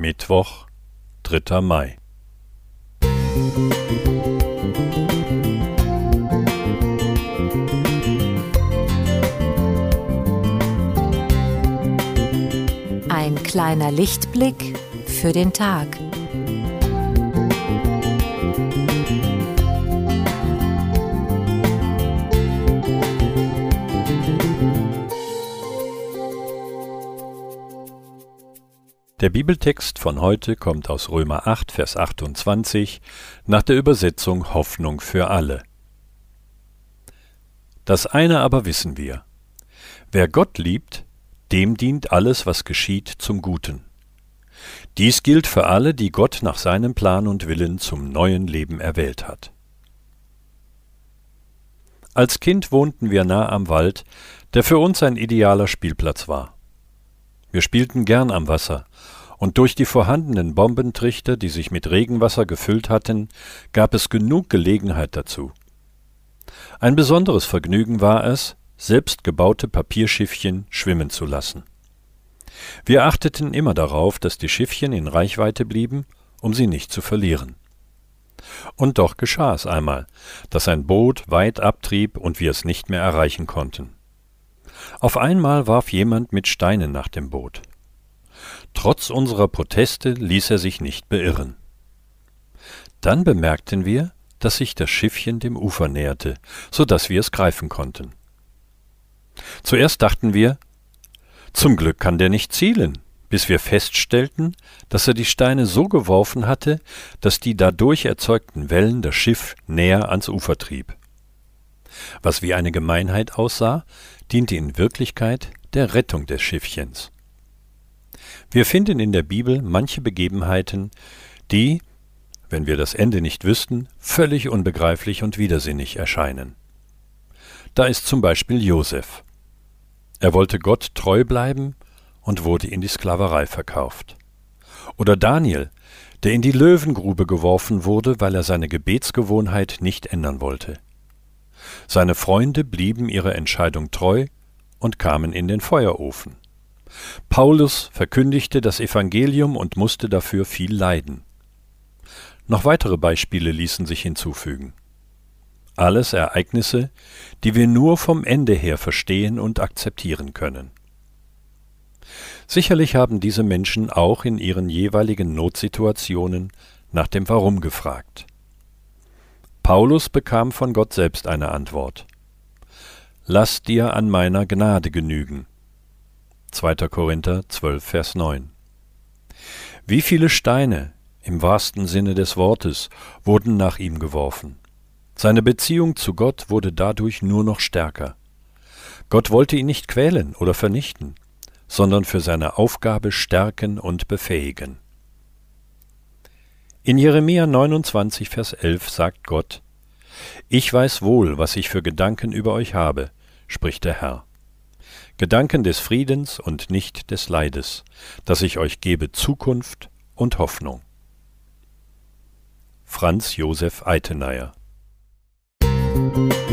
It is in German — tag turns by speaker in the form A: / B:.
A: Mittwoch, 3. Mai.
B: Ein kleiner Lichtblick für den Tag.
A: Der Bibeltext von heute kommt aus Römer 8, Vers 28 nach der Übersetzung Hoffnung für alle. Das eine aber wissen wir. Wer Gott liebt, dem dient alles, was geschieht, zum Guten. Dies gilt für alle, die Gott nach seinem Plan und Willen zum neuen Leben erwählt hat. Als Kind wohnten wir nah am Wald, der für uns ein idealer Spielplatz war. Wir spielten gern am Wasser, und durch die vorhandenen Bombentrichter, die sich mit Regenwasser gefüllt hatten, gab es genug Gelegenheit dazu. Ein besonderes Vergnügen war es, selbst gebaute Papierschiffchen schwimmen zu lassen. Wir achteten immer darauf, dass die Schiffchen in Reichweite blieben, um sie nicht zu verlieren. Und doch geschah es einmal, dass ein Boot weit abtrieb und wir es nicht mehr erreichen konnten. Auf einmal warf jemand mit Steinen nach dem Boot. Trotz unserer Proteste ließ er sich nicht beirren. Dann bemerkten wir, dass sich das Schiffchen dem Ufer näherte, so dass wir es greifen konnten. Zuerst dachten wir, zum Glück kann der nicht zielen, bis wir feststellten, dass er die Steine so geworfen hatte, dass die dadurch erzeugten Wellen das Schiff näher ans Ufer trieb. Was wie eine Gemeinheit aussah, diente in Wirklichkeit der Rettung des Schiffchens. Wir finden in der Bibel manche Begebenheiten, die, wenn wir das Ende nicht wüssten, völlig unbegreiflich und widersinnig erscheinen. Da ist zum Beispiel Josef. Er wollte Gott treu bleiben und wurde in die Sklaverei verkauft. Oder Daniel, der in die Löwengrube geworfen wurde, weil er seine Gebetsgewohnheit nicht ändern wollte. Seine Freunde blieben ihrer Entscheidung treu und kamen in den Feuerofen. Paulus verkündigte das Evangelium und musste dafür viel leiden. Noch weitere Beispiele ließen sich hinzufügen. Alles Ereignisse, die wir nur vom Ende her verstehen und akzeptieren können. Sicherlich haben diese Menschen auch in ihren jeweiligen Notsituationen nach dem Warum gefragt. Paulus bekam von Gott selbst eine Antwort. Lass dir an meiner Gnade genügen. 2. Korinther 12, Vers 9. Wie viele Steine, im wahrsten Sinne des Wortes, wurden nach ihm geworfen. Seine Beziehung zu Gott wurde dadurch nur noch stärker. Gott wollte ihn nicht quälen oder vernichten, sondern für seine Aufgabe stärken und befähigen. In Jeremia 29, Vers 11 sagt Gott, Ich weiß wohl, was ich für Gedanken über euch habe, spricht der Herr. Gedanken des Friedens und nicht des Leides, dass ich euch gebe Zukunft und Hoffnung. Franz Josef Eitenayer Musik